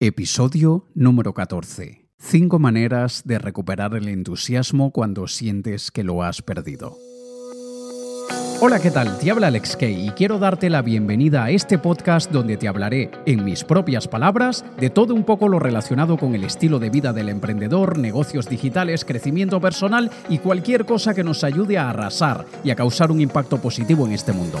Episodio número 14. 5 maneras de recuperar el entusiasmo cuando sientes que lo has perdido. Hola, ¿qué tal? Te habla Alex Kay y quiero darte la bienvenida a este podcast donde te hablaré, en mis propias palabras, de todo un poco lo relacionado con el estilo de vida del emprendedor, negocios digitales, crecimiento personal y cualquier cosa que nos ayude a arrasar y a causar un impacto positivo en este mundo.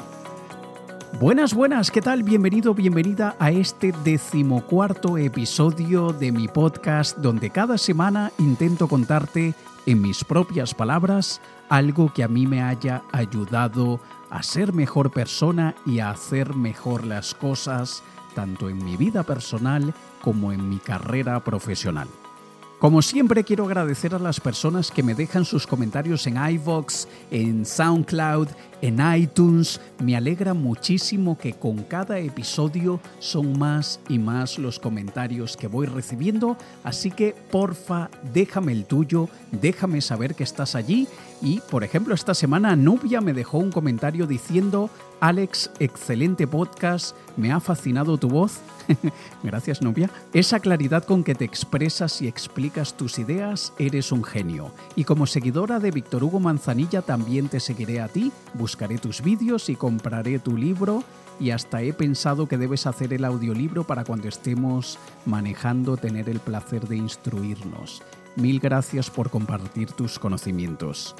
Buenas, buenas, ¿qué tal? Bienvenido, bienvenida a este decimocuarto episodio de mi podcast donde cada semana intento contarte en mis propias palabras, algo que a mí me haya ayudado a ser mejor persona y a hacer mejor las cosas, tanto en mi vida personal como en mi carrera profesional. Como siempre quiero agradecer a las personas que me dejan sus comentarios en iVoox, en SoundCloud, en iTunes. Me alegra muchísimo que con cada episodio son más y más los comentarios que voy recibiendo, así que porfa, déjame el tuyo, déjame saber que estás allí y, por ejemplo, esta semana Nubia me dejó un comentario diciendo Alex, excelente podcast, me ha fascinado tu voz. Gracias, novia. Esa claridad con que te expresas y explicas tus ideas, eres un genio. Y como seguidora de Víctor Hugo Manzanilla, también te seguiré a ti, buscaré tus vídeos y compraré tu libro. Y hasta he pensado que debes hacer el audiolibro para cuando estemos manejando tener el placer de instruirnos. Mil gracias por compartir tus conocimientos.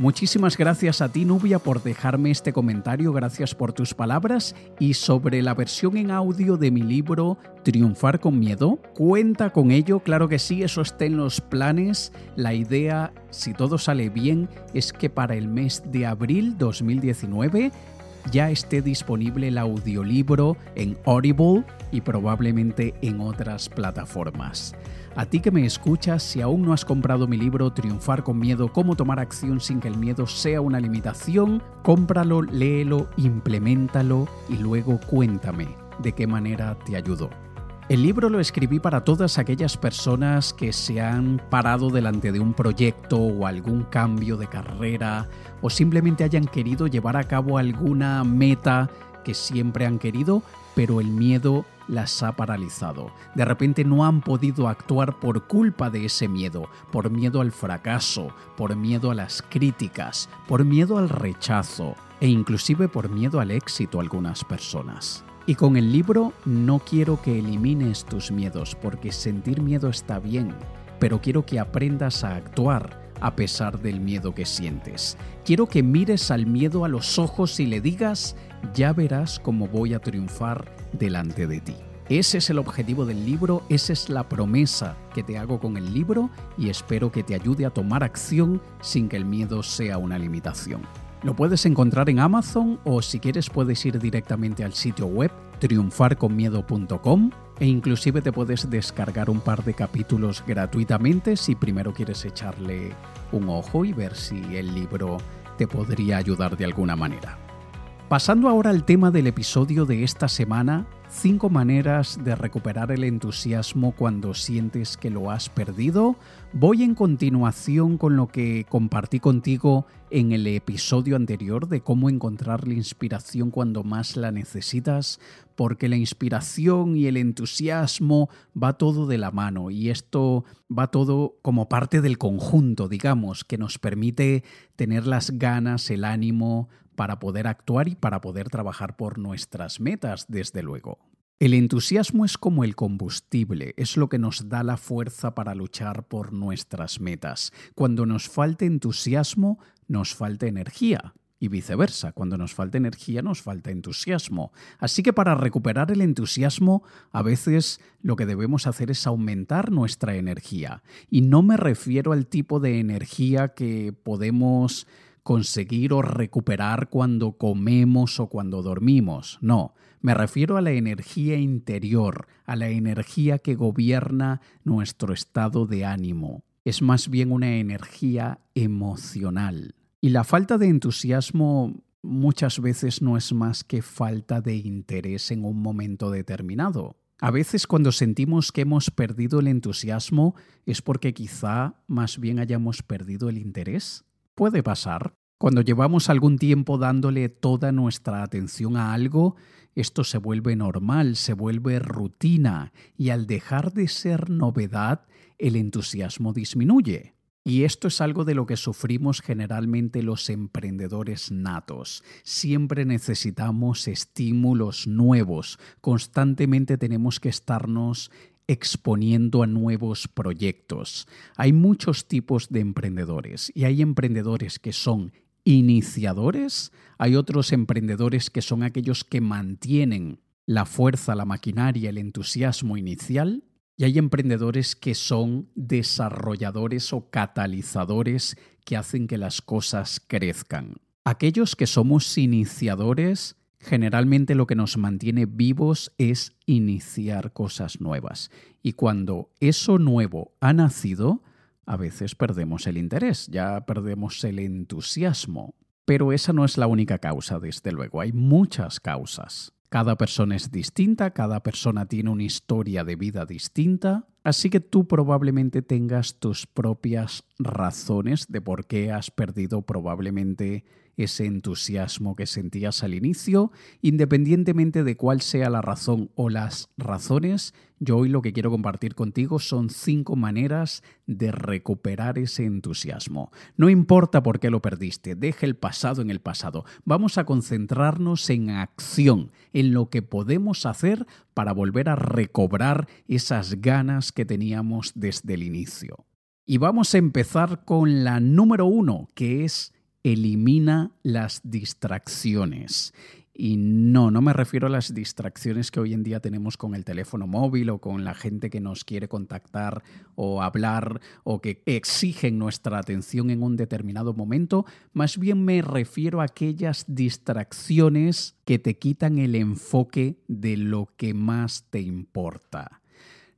Muchísimas gracias a ti, Nubia, por dejarme este comentario, gracias por tus palabras. Y sobre la versión en audio de mi libro Triunfar con Miedo, cuenta con ello, claro que sí, eso está en los planes. La idea, si todo sale bien, es que para el mes de abril 2019 ya esté disponible el audiolibro en Audible y probablemente en otras plataformas. A ti que me escuchas, si aún no has comprado mi libro Triunfar con Miedo, cómo tomar acción sin que el miedo sea una limitación, cómpralo, léelo, implementalo y luego cuéntame de qué manera te ayudó. El libro lo escribí para todas aquellas personas que se han parado delante de un proyecto o algún cambio de carrera o simplemente hayan querido llevar a cabo alguna meta que siempre han querido, pero el miedo las ha paralizado. De repente no han podido actuar por culpa de ese miedo, por miedo al fracaso, por miedo a las críticas, por miedo al rechazo e inclusive por miedo al éxito algunas personas. Y con el libro no quiero que elimines tus miedos, porque sentir miedo está bien, pero quiero que aprendas a actuar a pesar del miedo que sientes. Quiero que mires al miedo a los ojos y le digas, ya verás cómo voy a triunfar delante de ti. Ese es el objetivo del libro, esa es la promesa que te hago con el libro y espero que te ayude a tomar acción sin que el miedo sea una limitación. Lo puedes encontrar en Amazon o si quieres puedes ir directamente al sitio web triunfarconmiedo.com e inclusive te puedes descargar un par de capítulos gratuitamente si primero quieres echarle un ojo y ver si el libro te podría ayudar de alguna manera. Pasando ahora al tema del episodio de esta semana, 5 maneras de recuperar el entusiasmo cuando sientes que lo has perdido, voy en continuación con lo que compartí contigo en el episodio anterior de cómo encontrar la inspiración cuando más la necesitas, porque la inspiración y el entusiasmo va todo de la mano y esto va todo como parte del conjunto, digamos, que nos permite tener las ganas, el ánimo, para poder actuar y para poder trabajar por nuestras metas, desde luego. El entusiasmo es como el combustible, es lo que nos da la fuerza para luchar por nuestras metas. Cuando nos falta entusiasmo, nos falta energía. Y viceversa, cuando nos falta energía nos falta entusiasmo. Así que para recuperar el entusiasmo, a veces lo que debemos hacer es aumentar nuestra energía. Y no me refiero al tipo de energía que podemos conseguir o recuperar cuando comemos o cuando dormimos. No, me refiero a la energía interior, a la energía que gobierna nuestro estado de ánimo. es más bien una energía emocional. Y la falta de entusiasmo muchas veces no es más que falta de interés en un momento determinado. A veces cuando sentimos que hemos perdido el entusiasmo es porque quizá más bien hayamos perdido el interés. Puede pasar. Cuando llevamos algún tiempo dándole toda nuestra atención a algo, esto se vuelve normal, se vuelve rutina y al dejar de ser novedad, el entusiasmo disminuye. Y esto es algo de lo que sufrimos generalmente los emprendedores natos. Siempre necesitamos estímulos nuevos, constantemente tenemos que estarnos exponiendo a nuevos proyectos. Hay muchos tipos de emprendedores y hay emprendedores que son iniciadores, hay otros emprendedores que son aquellos que mantienen la fuerza, la maquinaria, el entusiasmo inicial y hay emprendedores que son desarrolladores o catalizadores que hacen que las cosas crezcan. Aquellos que somos iniciadores, generalmente lo que nos mantiene vivos es iniciar cosas nuevas. Y cuando eso nuevo ha nacido, a veces perdemos el interés, ya perdemos el entusiasmo. Pero esa no es la única causa, desde luego, hay muchas causas. Cada persona es distinta, cada persona tiene una historia de vida distinta, así que tú probablemente tengas tus propias razones de por qué has perdido probablemente ese entusiasmo que sentías al inicio, independientemente de cuál sea la razón o las razones, yo hoy lo que quiero compartir contigo son cinco maneras de recuperar ese entusiasmo. No importa por qué lo perdiste, deja el pasado en el pasado. Vamos a concentrarnos en acción, en lo que podemos hacer para volver a recobrar esas ganas que teníamos desde el inicio. Y vamos a empezar con la número uno, que es elimina las distracciones. Y no, no me refiero a las distracciones que hoy en día tenemos con el teléfono móvil o con la gente que nos quiere contactar o hablar o que exigen nuestra atención en un determinado momento. Más bien me refiero a aquellas distracciones que te quitan el enfoque de lo que más te importa.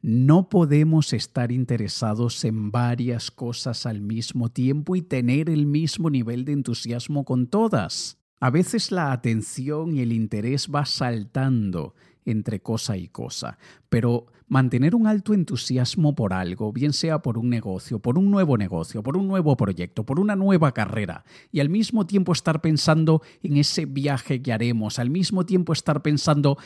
No podemos estar interesados en varias cosas al mismo tiempo y tener el mismo nivel de entusiasmo con todas. A veces la atención y el interés va saltando entre cosa y cosa, pero mantener un alto entusiasmo por algo, bien sea por un negocio, por un nuevo negocio, por un nuevo proyecto, por una nueva carrera, y al mismo tiempo estar pensando en ese viaje que haremos, al mismo tiempo estar pensando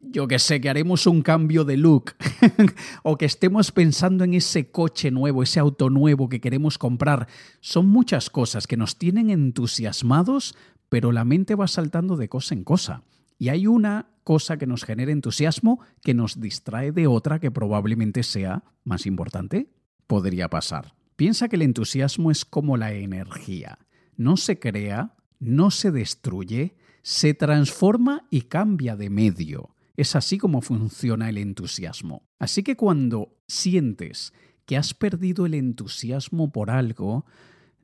yo que sé, que haremos un cambio de look o que estemos pensando en ese coche nuevo, ese auto nuevo que queremos comprar. Son muchas cosas que nos tienen entusiasmados, pero la mente va saltando de cosa en cosa. Y hay una cosa que nos genera entusiasmo que nos distrae de otra que probablemente sea más importante. Podría pasar. Piensa que el entusiasmo es como la energía. No se crea, no se destruye, se transforma y cambia de medio. Es así como funciona el entusiasmo. Así que cuando sientes que has perdido el entusiasmo por algo,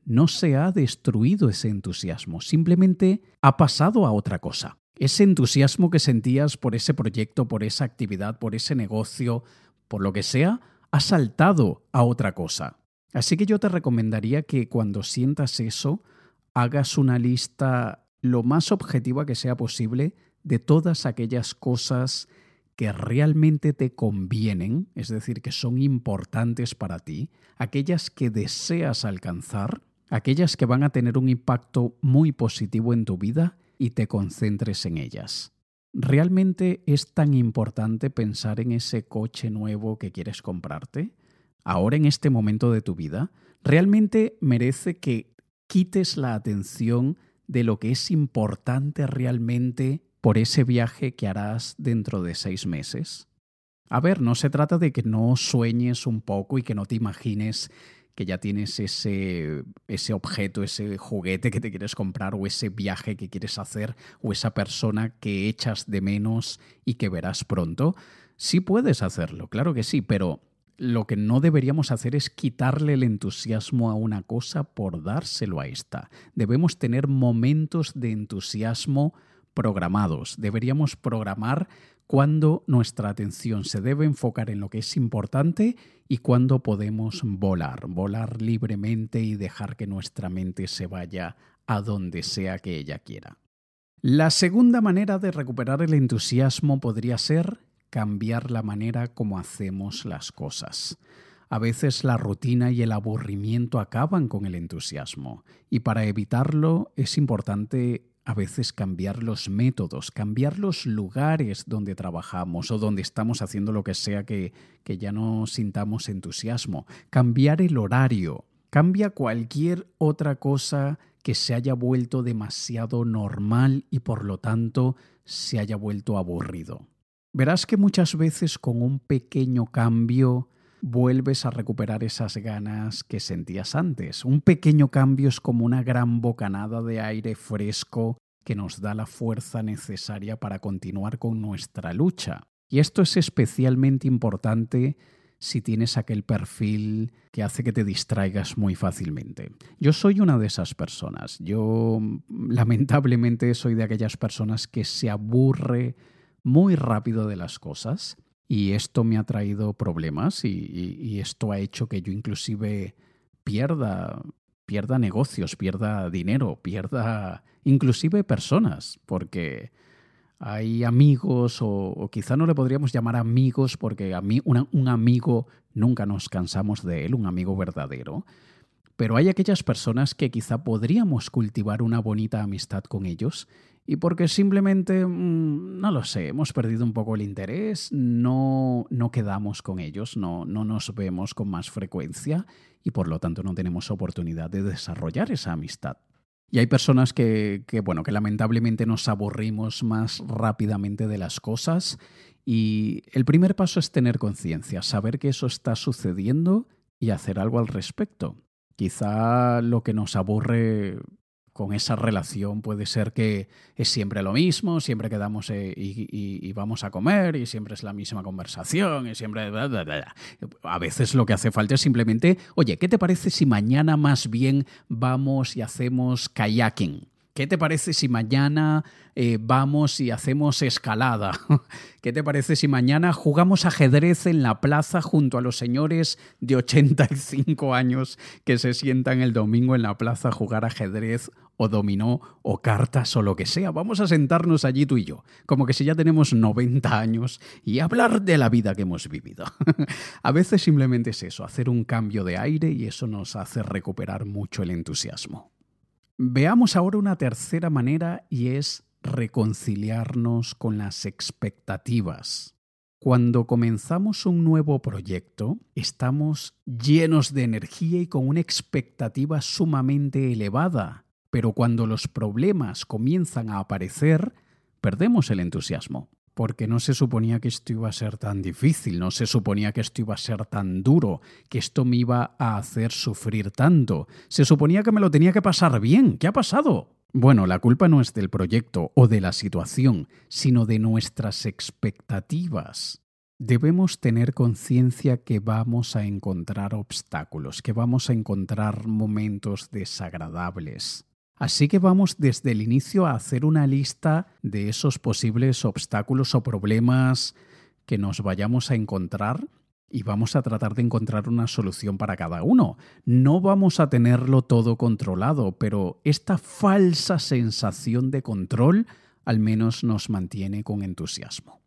no se ha destruido ese entusiasmo, simplemente ha pasado a otra cosa. Ese entusiasmo que sentías por ese proyecto, por esa actividad, por ese negocio, por lo que sea, ha saltado a otra cosa. Así que yo te recomendaría que cuando sientas eso, hagas una lista lo más objetiva que sea posible de todas aquellas cosas que realmente te convienen, es decir, que son importantes para ti, aquellas que deseas alcanzar, aquellas que van a tener un impacto muy positivo en tu vida y te concentres en ellas. ¿Realmente es tan importante pensar en ese coche nuevo que quieres comprarte? Ahora en este momento de tu vida, ¿realmente merece que quites la atención de lo que es importante realmente por ese viaje que harás dentro de seis meses? A ver, no se trata de que no sueñes un poco y que no te imagines que ya tienes ese, ese objeto, ese juguete que te quieres comprar o ese viaje que quieres hacer o esa persona que echas de menos y que verás pronto. Sí puedes hacerlo, claro que sí, pero lo que no deberíamos hacer es quitarle el entusiasmo a una cosa por dárselo a esta. Debemos tener momentos de entusiasmo programados. Deberíamos programar cuándo nuestra atención se debe enfocar en lo que es importante y cuándo podemos volar, volar libremente y dejar que nuestra mente se vaya a donde sea que ella quiera. La segunda manera de recuperar el entusiasmo podría ser cambiar la manera como hacemos las cosas. A veces la rutina y el aburrimiento acaban con el entusiasmo y para evitarlo es importante a veces cambiar los métodos, cambiar los lugares donde trabajamos o donde estamos haciendo lo que sea que, que ya no sintamos entusiasmo, cambiar el horario, cambia cualquier otra cosa que se haya vuelto demasiado normal y por lo tanto se haya vuelto aburrido. Verás que muchas veces con un pequeño cambio vuelves a recuperar esas ganas que sentías antes. Un pequeño cambio es como una gran bocanada de aire fresco que nos da la fuerza necesaria para continuar con nuestra lucha. Y esto es especialmente importante si tienes aquel perfil que hace que te distraigas muy fácilmente. Yo soy una de esas personas. Yo lamentablemente soy de aquellas personas que se aburre muy rápido de las cosas y esto me ha traído problemas y, esto ha hecho que yo inclusive pierda, pierda negocios, pierda dinero, pierda inclusive personas, porque hay amigos o, quizá no le podríamos llamar amigos porque a mí un amigo nunca nos cansamos de él, un amigo verdadero. Pero hay aquellas personas que quizá podríamos cultivar una bonita amistad con ellos y porque simplemente, mm, no lo sé, hemos perdido un poco el interés, no, no quedamos con ellos, no, no nos vemos con más frecuencia y por lo tanto no tenemos oportunidad de desarrollar esa amistad. Y hay personas que, que, bueno, que lamentablemente nos aburrimos más rápidamente de las cosas y el primer paso es tener conciencia, saber que eso está sucediendo y hacer algo al respecto. Quizá lo que nos aburre con esa relación puede ser que es siempre lo mismo, siempre quedamos eh, y, vamos a comer y siempre es la misma conversación y siempre... A veces lo que hace falta es simplemente, oye, ¿qué te parece si mañana más bien vamos y hacemos kayaking? ¿Qué te parece si mañana eh, vamos y hacemos escalada? ¿Qué te parece si mañana jugamos ajedrez en la plaza junto a los señores de 85 años que se sientan el domingo en la plaza a jugar ajedrez o dominó o cartas o lo que sea? Vamos a sentarnos allí tú y yo, como que si ya tenemos 90 años y hablar de la vida que hemos vivido. a veces simplemente es eso, hacer un cambio de aire y eso nos hace recuperar mucho el entusiasmo. Veamos ahora una tercera manera y es reconciliarnos con las expectativas. Cuando comenzamos un nuevo proyecto, estamos llenos de energía y con una expectativa sumamente elevada, pero cuando los problemas comienzan a aparecer, perdemos el entusiasmo porque no se suponía que esto iba a ser tan difícil, no se suponía que esto iba a ser tan duro, que esto me iba a hacer sufrir tanto. Se suponía que me lo tenía que pasar bien. ¿Qué ha pasado? Bueno, la culpa no es del proyecto o de la situación, sino de nuestras expectativas. Debemos tener conciencia que vamos a encontrar obstáculos, que vamos a encontrar momentos desagradables. Así que vamos desde el inicio a hacer una lista de esos posibles obstáculos o problemas que nos vayamos a encontrar y vamos a tratar de encontrar una solución para cada uno. No vamos a tenerlo todo controlado, pero esta falsa sensación de control al menos nos mantiene con entusiasmo.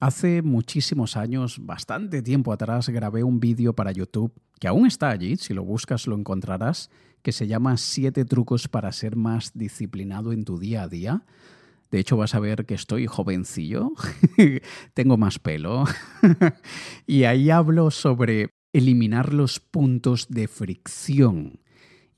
Hace muchísimos años, bastante tiempo atrás, grabé un vídeo para YouTube, que aún está allí, si lo buscas lo encontrarás, que se llama Siete trucos para ser más disciplinado en tu día a día. De hecho, vas a ver que estoy jovencillo, tengo más pelo, y ahí hablo sobre eliminar los puntos de fricción.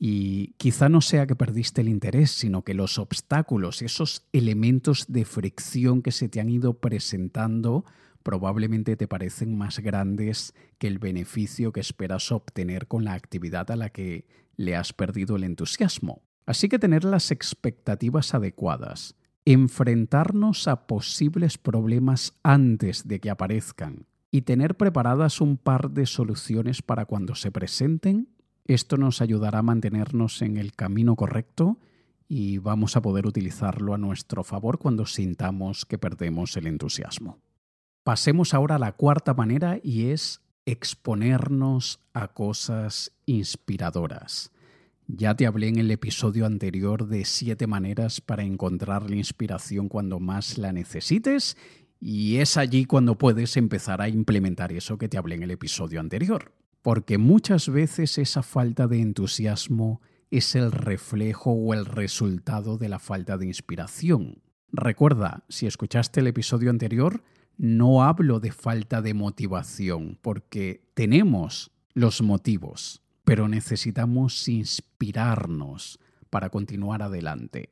Y quizá no sea que perdiste el interés, sino que los obstáculos, esos elementos de fricción que se te han ido presentando, probablemente te parecen más grandes que el beneficio que esperas obtener con la actividad a la que le has perdido el entusiasmo. Así que tener las expectativas adecuadas, enfrentarnos a posibles problemas antes de que aparezcan y tener preparadas un par de soluciones para cuando se presenten, esto nos ayudará a mantenernos en el camino correcto y vamos a poder utilizarlo a nuestro favor cuando sintamos que perdemos el entusiasmo. Pasemos ahora a la cuarta manera y es exponernos a cosas inspiradoras. Ya te hablé en el episodio anterior de siete maneras para encontrar la inspiración cuando más la necesites y es allí cuando puedes empezar a implementar eso que te hablé en el episodio anterior. Porque muchas veces esa falta de entusiasmo es el reflejo o el resultado de la falta de inspiración. Recuerda, si escuchaste el episodio anterior, no hablo de falta de motivación, porque tenemos los motivos pero necesitamos inspirarnos para continuar adelante.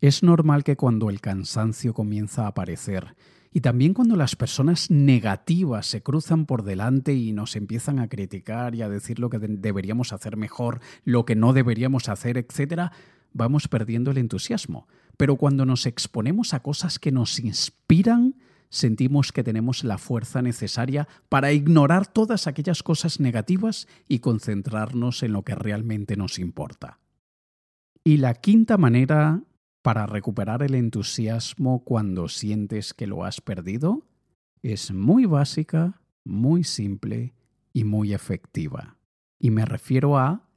Es normal que cuando el cansancio comienza a aparecer y también cuando las personas negativas se cruzan por delante y nos empiezan a criticar y a decir lo que deberíamos hacer mejor, lo que no deberíamos hacer, etc., vamos perdiendo el entusiasmo. Pero cuando nos exponemos a cosas que nos inspiran, sentimos que tenemos la fuerza necesaria para ignorar todas aquellas cosas negativas y concentrarnos en lo que realmente nos importa. Y la quinta manera para recuperar el entusiasmo cuando sientes que lo has perdido es muy básica, muy simple y muy efectiva. Y me refiero a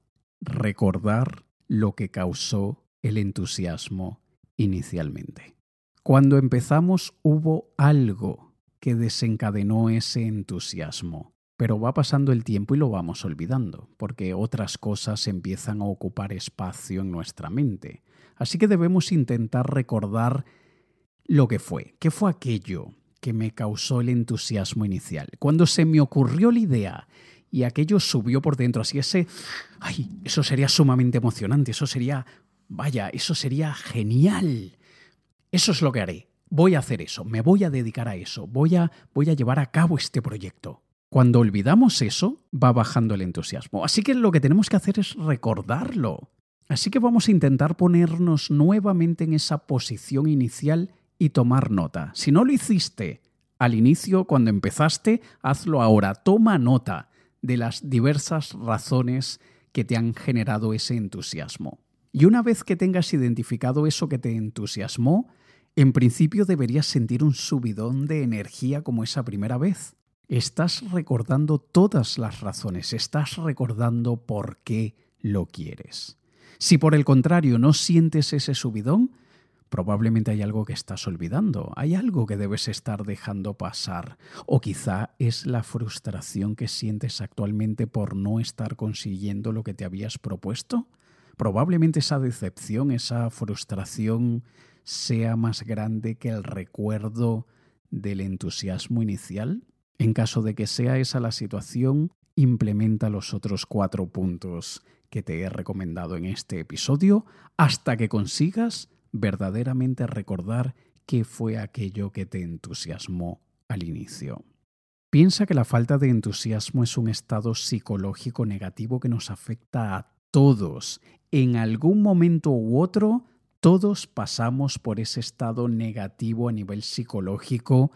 recordar lo que causó el entusiasmo inicialmente. Cuando empezamos hubo algo que desencadenó ese entusiasmo, pero va pasando el tiempo y lo vamos olvidando, porque otras cosas empiezan a ocupar espacio en nuestra mente. Así que debemos intentar recordar lo que fue, qué fue aquello que me causó el entusiasmo inicial. Cuando se me ocurrió la idea y aquello subió por dentro, así ese, ay, eso sería sumamente emocionante, eso sería, vaya, eso sería genial. Eso es lo que haré. Voy a hacer eso, me voy a dedicar a eso, voy a, voy a llevar a cabo este proyecto. Cuando olvidamos eso, va bajando el entusiasmo. Así que lo que tenemos que hacer es recordarlo. Así que vamos a intentar ponernos nuevamente en esa posición inicial y tomar nota. Si no lo hiciste al inicio, cuando empezaste, hazlo ahora. Toma nota de las diversas razones que te han generado ese entusiasmo. Y una vez que tengas identificado eso que te entusiasmó, en principio deberías sentir un subidón de energía como esa primera vez. Estás recordando todas las razones, estás recordando por qué lo quieres. Si por el contrario no sientes ese subidón, probablemente hay algo que estás olvidando, hay algo que debes estar dejando pasar, o quizá es la frustración que sientes actualmente por no estar consiguiendo lo que te habías propuesto. Probablemente esa decepción, esa frustración sea más grande que el recuerdo del entusiasmo inicial? En caso de que sea esa la situación, implementa los otros cuatro puntos que te he recomendado en este episodio hasta que consigas verdaderamente recordar qué fue aquello que te entusiasmó al inicio. Piensa que la falta de entusiasmo es un estado psicológico negativo que nos afecta a todos. En algún momento u otro todos pasamos por ese estado negativo a nivel psicológico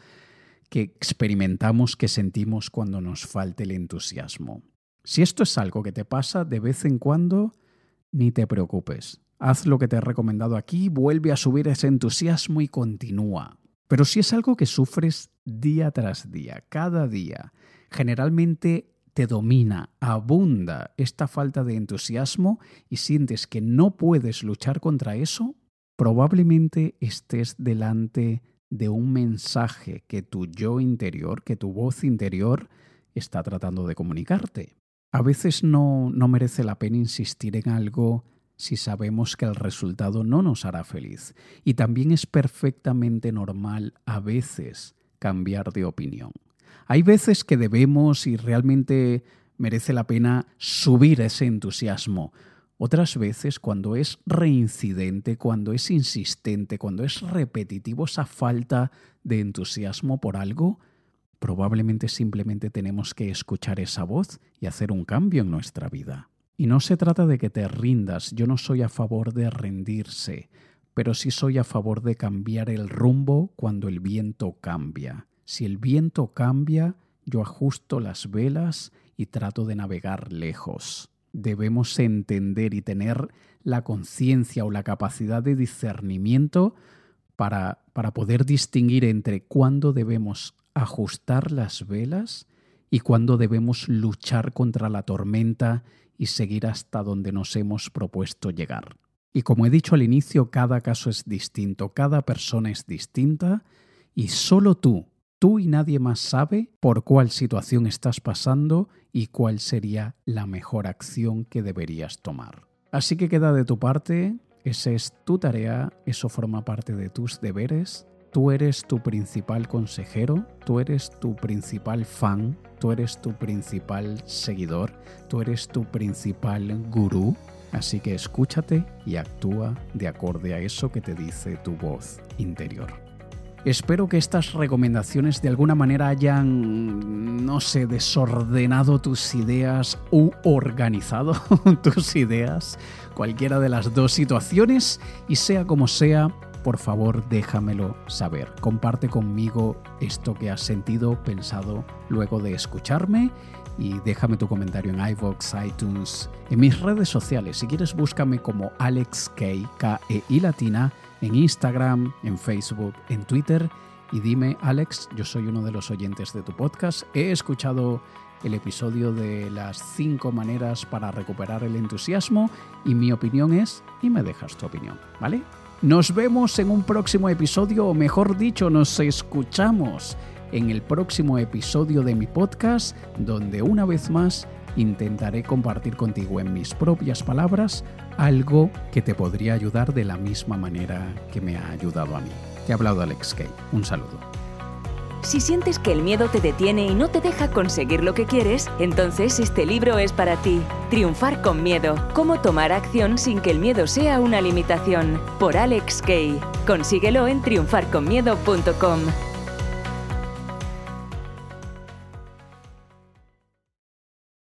que experimentamos, que sentimos cuando nos falta el entusiasmo. Si esto es algo que te pasa de vez en cuando, ni te preocupes. Haz lo que te he recomendado aquí, vuelve a subir ese entusiasmo y continúa. Pero si es algo que sufres día tras día, cada día, generalmente te domina, abunda esta falta de entusiasmo y sientes que no puedes luchar contra eso, probablemente estés delante de un mensaje que tu yo interior, que tu voz interior está tratando de comunicarte. A veces no, no merece la pena insistir en algo si sabemos que el resultado no nos hará feliz. Y también es perfectamente normal a veces cambiar de opinión. Hay veces que debemos y realmente merece la pena subir ese entusiasmo, otras veces, cuando es reincidente, cuando es insistente, cuando es repetitivo esa falta de entusiasmo por algo, probablemente simplemente tenemos que escuchar esa voz y hacer un cambio en nuestra vida. Y no se trata de que te rindas, yo no soy a favor de rendirse, pero sí soy a favor de cambiar el rumbo cuando el viento cambia. Si el viento cambia, yo ajusto las velas y trato de navegar lejos debemos entender y tener la conciencia o la capacidad de discernimiento para, para poder distinguir entre cuándo debemos ajustar las velas y cuándo debemos luchar contra la tormenta y seguir hasta donde nos hemos propuesto llegar. Y como he dicho al inicio, cada caso es distinto, cada persona es distinta y solo tú, tú y nadie más sabe por cuál situación estás pasando y cuál sería la mejor acción que deberías tomar. Así que queda de tu parte, esa es tu tarea, eso forma parte de tus deberes Tú eres tu principal consejero, tú eres tu principal fan, tú eres tu principal seguidor, tú eres tu principal gurú. Así que escúchate y actúa de acorde a eso que te dice tu voz interior. Espero que estas recomendaciones de alguna manera hayan, no sé, desordenado tus ideas u organizado tus ideas, cualquiera de las dos situaciones, y sea como sea, por favor déjamelo saber. Comparte conmigo esto que has sentido, pensado luego de escucharme y déjame tu comentario en iVoox, iTunes, en mis redes sociales. Si quieres, búscame como Alex K, K E I latina, en Instagram, en Facebook, en Twitter y dime, Alex, yo soy uno de los oyentes de tu podcast. He escuchado el episodio de las 5 maneras para recuperar el entusiasmo y mi opinión es y me dejas tu opinión, ¿vale? Nos vemos en un próximo episodio, o mejor dicho, nos escuchamos en el próximo episodio de mi podcast, donde una vez más intentaré compartir contigo en mis propias palabras algo que te podría ayudar de la misma manera que me ha ayudado a mí. Te ha hablado Alex Kay. Un saludo. Si sientes que el miedo te detiene y no te deja conseguir lo que quieres, entonces este libro es para ti. Triunfar con miedo. Cómo tomar acción sin que el miedo sea una limitación. Por Alex Kay. Consíguelo en triunfarconmiedo.com.